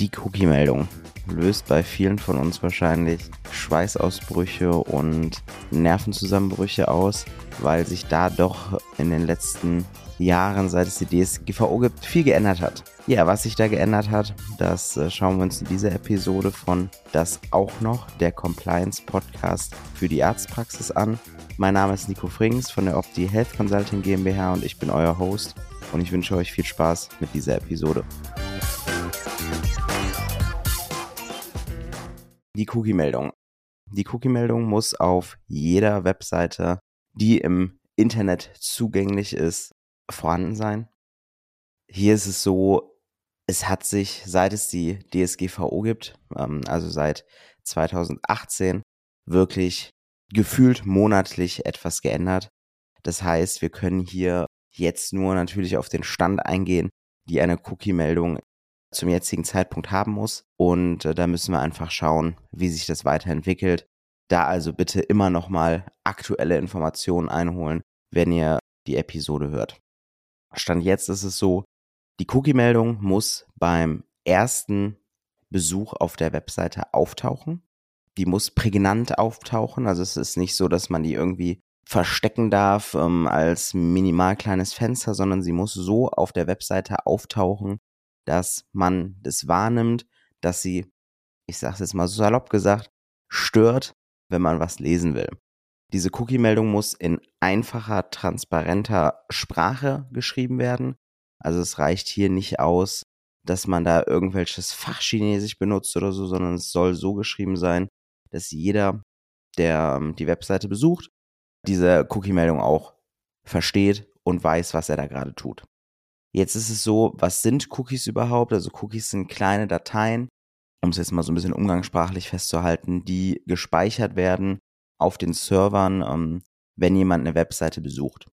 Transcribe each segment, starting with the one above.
Die Cookie-Meldung löst bei vielen von uns wahrscheinlich Schweißausbrüche und Nervenzusammenbrüche aus, weil sich da doch in den letzten Jahren, seit es die DSGVO gibt, viel geändert hat. Ja, was sich da geändert hat, das äh, schauen wir uns in dieser Episode von Das auch noch, der Compliance Podcast für die Arztpraxis an. Mein Name ist Nico Frings von der Opti Health Consulting GmbH und ich bin euer Host und ich wünsche euch viel Spaß mit dieser Episode. Die Cookie-Meldung. Die Cookie-Meldung muss auf jeder Webseite, die im Internet zugänglich ist, vorhanden sein. Hier ist es so, es hat sich, seit es die DSGVO gibt, ähm, also seit 2018, wirklich gefühlt monatlich etwas geändert. Das heißt, wir können hier jetzt nur natürlich auf den Stand eingehen, die eine Cookie-Meldung zum jetzigen Zeitpunkt haben muss. Und äh, da müssen wir einfach schauen, wie sich das weiterentwickelt. Da also bitte immer nochmal aktuelle Informationen einholen, wenn ihr die Episode hört. Stand jetzt ist es so, die Cookie-Meldung muss beim ersten Besuch auf der Webseite auftauchen. Die muss prägnant auftauchen. Also es ist nicht so, dass man die irgendwie verstecken darf ähm, als minimal kleines Fenster, sondern sie muss so auf der Webseite auftauchen, dass man das wahrnimmt, dass sie, ich sage es jetzt mal so salopp gesagt, stört, wenn man was lesen will. Diese Cookie-Meldung muss in einfacher, transparenter Sprache geschrieben werden. Also es reicht hier nicht aus, dass man da irgendwelches Fachchinesisch benutzt oder so, sondern es soll so geschrieben sein, dass jeder, der ähm, die Webseite besucht, diese Cookie-Meldung auch versteht und weiß, was er da gerade tut. Jetzt ist es so, was sind Cookies überhaupt? Also Cookies sind kleine Dateien, um es jetzt mal so ein bisschen umgangssprachlich festzuhalten, die gespeichert werden auf den Servern, ähm, wenn jemand eine Webseite besucht.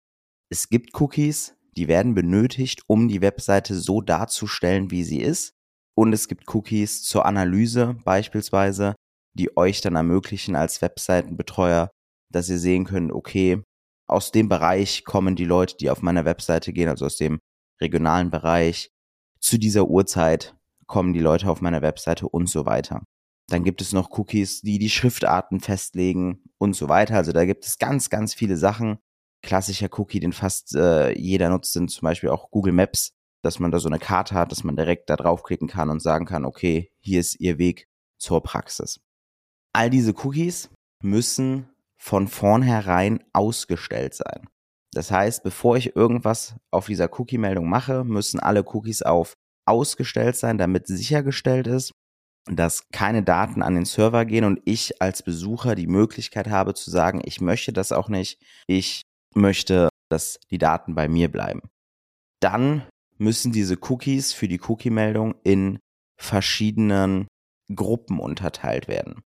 Es gibt Cookies, die werden benötigt, um die Webseite so darzustellen, wie sie ist. Und es gibt Cookies zur Analyse beispielsweise, die euch dann ermöglichen als Webseitenbetreuer, dass ihr sehen könnt, okay, aus dem Bereich kommen die Leute, die auf meiner Webseite gehen, also aus dem regionalen Bereich, zu dieser Uhrzeit kommen die Leute auf meiner Webseite und so weiter. Dann gibt es noch Cookies, die die Schriftarten festlegen und so weiter. Also da gibt es ganz, ganz viele Sachen. Klassischer Cookie, den fast äh, jeder nutzt, sind zum Beispiel auch Google Maps, dass man da so eine Karte hat, dass man direkt da draufklicken kann und sagen kann, okay, hier ist Ihr Weg zur Praxis. All diese Cookies müssen von vornherein ausgestellt sein. Das heißt, bevor ich irgendwas auf dieser Cookie-Meldung mache, müssen alle Cookies auf ausgestellt sein, damit sichergestellt ist, dass keine Daten an den Server gehen und ich als Besucher die Möglichkeit habe zu sagen, ich möchte das auch nicht, ich möchte, dass die Daten bei mir bleiben. Dann müssen diese Cookies für die Cookie-Meldung in verschiedenen Gruppen unterteilt werden.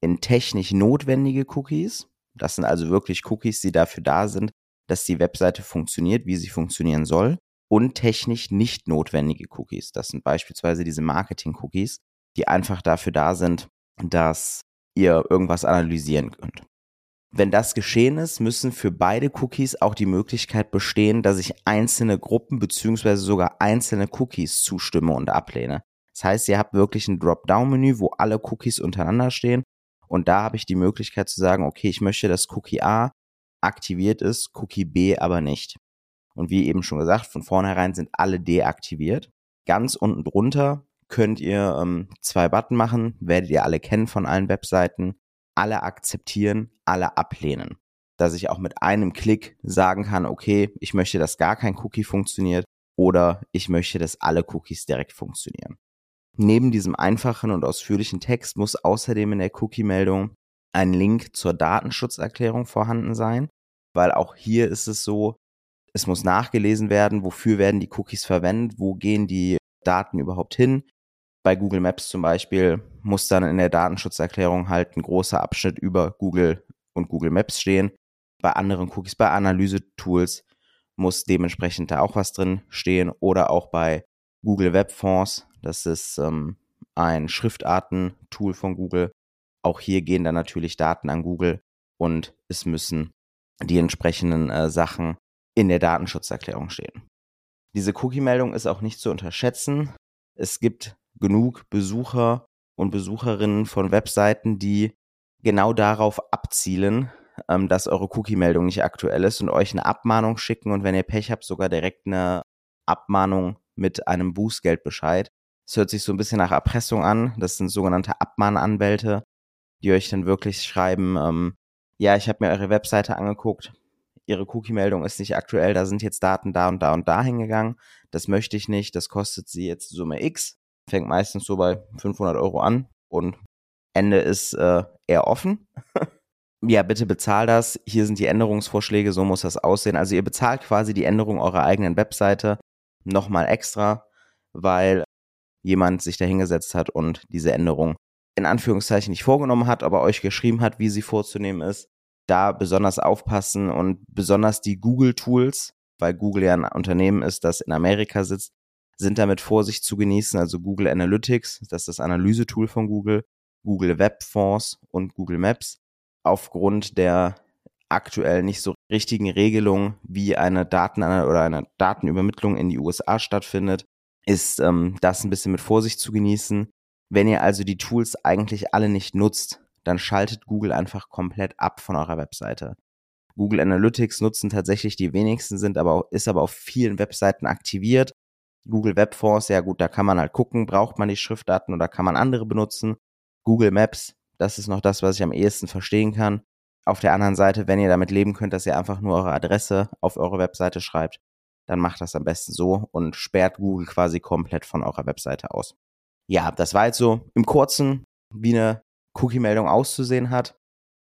In technisch notwendige Cookies, das sind also wirklich Cookies, die dafür da sind, dass die Webseite funktioniert, wie sie funktionieren soll. Und technisch nicht notwendige Cookies. Das sind beispielsweise diese Marketing-Cookies, die einfach dafür da sind, dass ihr irgendwas analysieren könnt. Wenn das geschehen ist, müssen für beide Cookies auch die Möglichkeit bestehen, dass ich einzelne Gruppen beziehungsweise sogar einzelne Cookies zustimme und ablehne. Das heißt, ihr habt wirklich ein Dropdown-Menü, wo alle Cookies untereinander stehen. Und da habe ich die Möglichkeit zu sagen, okay, ich möchte, dass Cookie A aktiviert ist, Cookie B aber nicht. Und wie eben schon gesagt, von vornherein sind alle deaktiviert. Ganz unten drunter könnt ihr ähm, zwei Button machen, werdet ihr alle kennen von allen Webseiten. Alle akzeptieren, alle ablehnen. Dass ich auch mit einem Klick sagen kann, okay, ich möchte, dass gar kein Cookie funktioniert oder ich möchte, dass alle Cookies direkt funktionieren. Neben diesem einfachen und ausführlichen Text muss außerdem in der Cookie-Meldung ein Link zur Datenschutzerklärung vorhanden sein, weil auch hier ist es so, es muss nachgelesen werden, wofür werden die Cookies verwendet, wo gehen die Daten überhaupt hin. Bei Google Maps zum Beispiel muss dann in der Datenschutzerklärung halt ein großer Abschnitt über Google und Google Maps stehen. Bei anderen Cookies, bei Analyse-Tools muss dementsprechend da auch was drin stehen oder auch bei Google Web Fonts. Das ist ähm, ein Schriftarten-Tool von Google. Auch hier gehen dann natürlich Daten an Google und es müssen die entsprechenden äh, Sachen in der Datenschutzerklärung stehen. Diese Cookie-Meldung ist auch nicht zu unterschätzen. Es gibt genug Besucher und Besucherinnen von Webseiten, die genau darauf abzielen, ähm, dass eure Cookie-Meldung nicht aktuell ist und euch eine Abmahnung schicken und wenn ihr Pech habt, sogar direkt eine Abmahnung mit einem Bußgeldbescheid. Das hört sich so ein bisschen nach Erpressung an. Das sind sogenannte Abmahnanwälte, die euch dann wirklich schreiben, ähm, ja, ich habe mir eure Webseite angeguckt, ihre Cookie-Meldung ist nicht aktuell, da sind jetzt Daten da und da und da hingegangen. Das möchte ich nicht, das kostet sie jetzt Summe X. Fängt meistens so bei 500 Euro an und Ende ist äh, eher offen. ja, bitte bezahl das. Hier sind die Änderungsvorschläge, so muss das aussehen. Also ihr bezahlt quasi die Änderung eurer eigenen Webseite nochmal extra, weil jemand sich da hingesetzt hat und diese Änderung in Anführungszeichen nicht vorgenommen hat, aber euch geschrieben hat, wie sie vorzunehmen ist. Da besonders aufpassen und besonders die Google-Tools, weil Google ja ein Unternehmen ist, das in Amerika sitzt, sind damit Vorsicht zu genießen. Also Google Analytics, das ist das Analysetool von Google, Google Web Force und Google Maps. Aufgrund der aktuell nicht so richtigen Regelungen, wie eine Daten- oder eine Datenübermittlung in die USA stattfindet, ist ähm, das ein bisschen mit Vorsicht zu genießen. Wenn ihr also die Tools eigentlich alle nicht nutzt, dann schaltet Google einfach komplett ab von eurer Webseite. Google Analytics nutzen tatsächlich die wenigsten, sind aber ist aber auf vielen Webseiten aktiviert. Google Web Force, ja gut, da kann man halt gucken, braucht man die Schriftdaten oder kann man andere benutzen. Google Maps, das ist noch das, was ich am ehesten verstehen kann. Auf der anderen Seite, wenn ihr damit leben könnt, dass ihr einfach nur eure Adresse auf eure Webseite schreibt, dann macht das am besten so und sperrt Google quasi komplett von eurer Webseite aus. Ja, das war jetzt so im Kurzen, wie eine Cookie-Meldung auszusehen hat.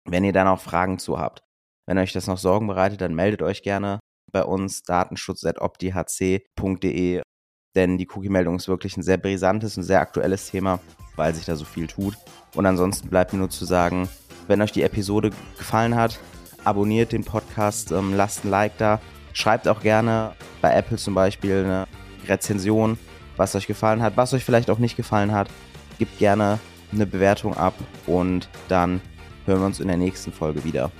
Wenn ihr da noch Fragen zu habt, wenn euch das noch Sorgen bereitet, dann meldet euch gerne bei uns datenschutz.opdihc.de, denn die Cookie-Meldung ist wirklich ein sehr brisantes und sehr aktuelles Thema, weil sich da so viel tut. Und ansonsten bleibt mir nur zu sagen, wenn euch die Episode gefallen hat, abonniert den Podcast, ähm, lasst ein Like da, schreibt auch gerne bei Apple zum Beispiel eine Rezension, was euch gefallen hat, was euch vielleicht auch nicht gefallen hat. Gebt gerne eine Bewertung ab und dann hören wir uns in der nächsten Folge wieder.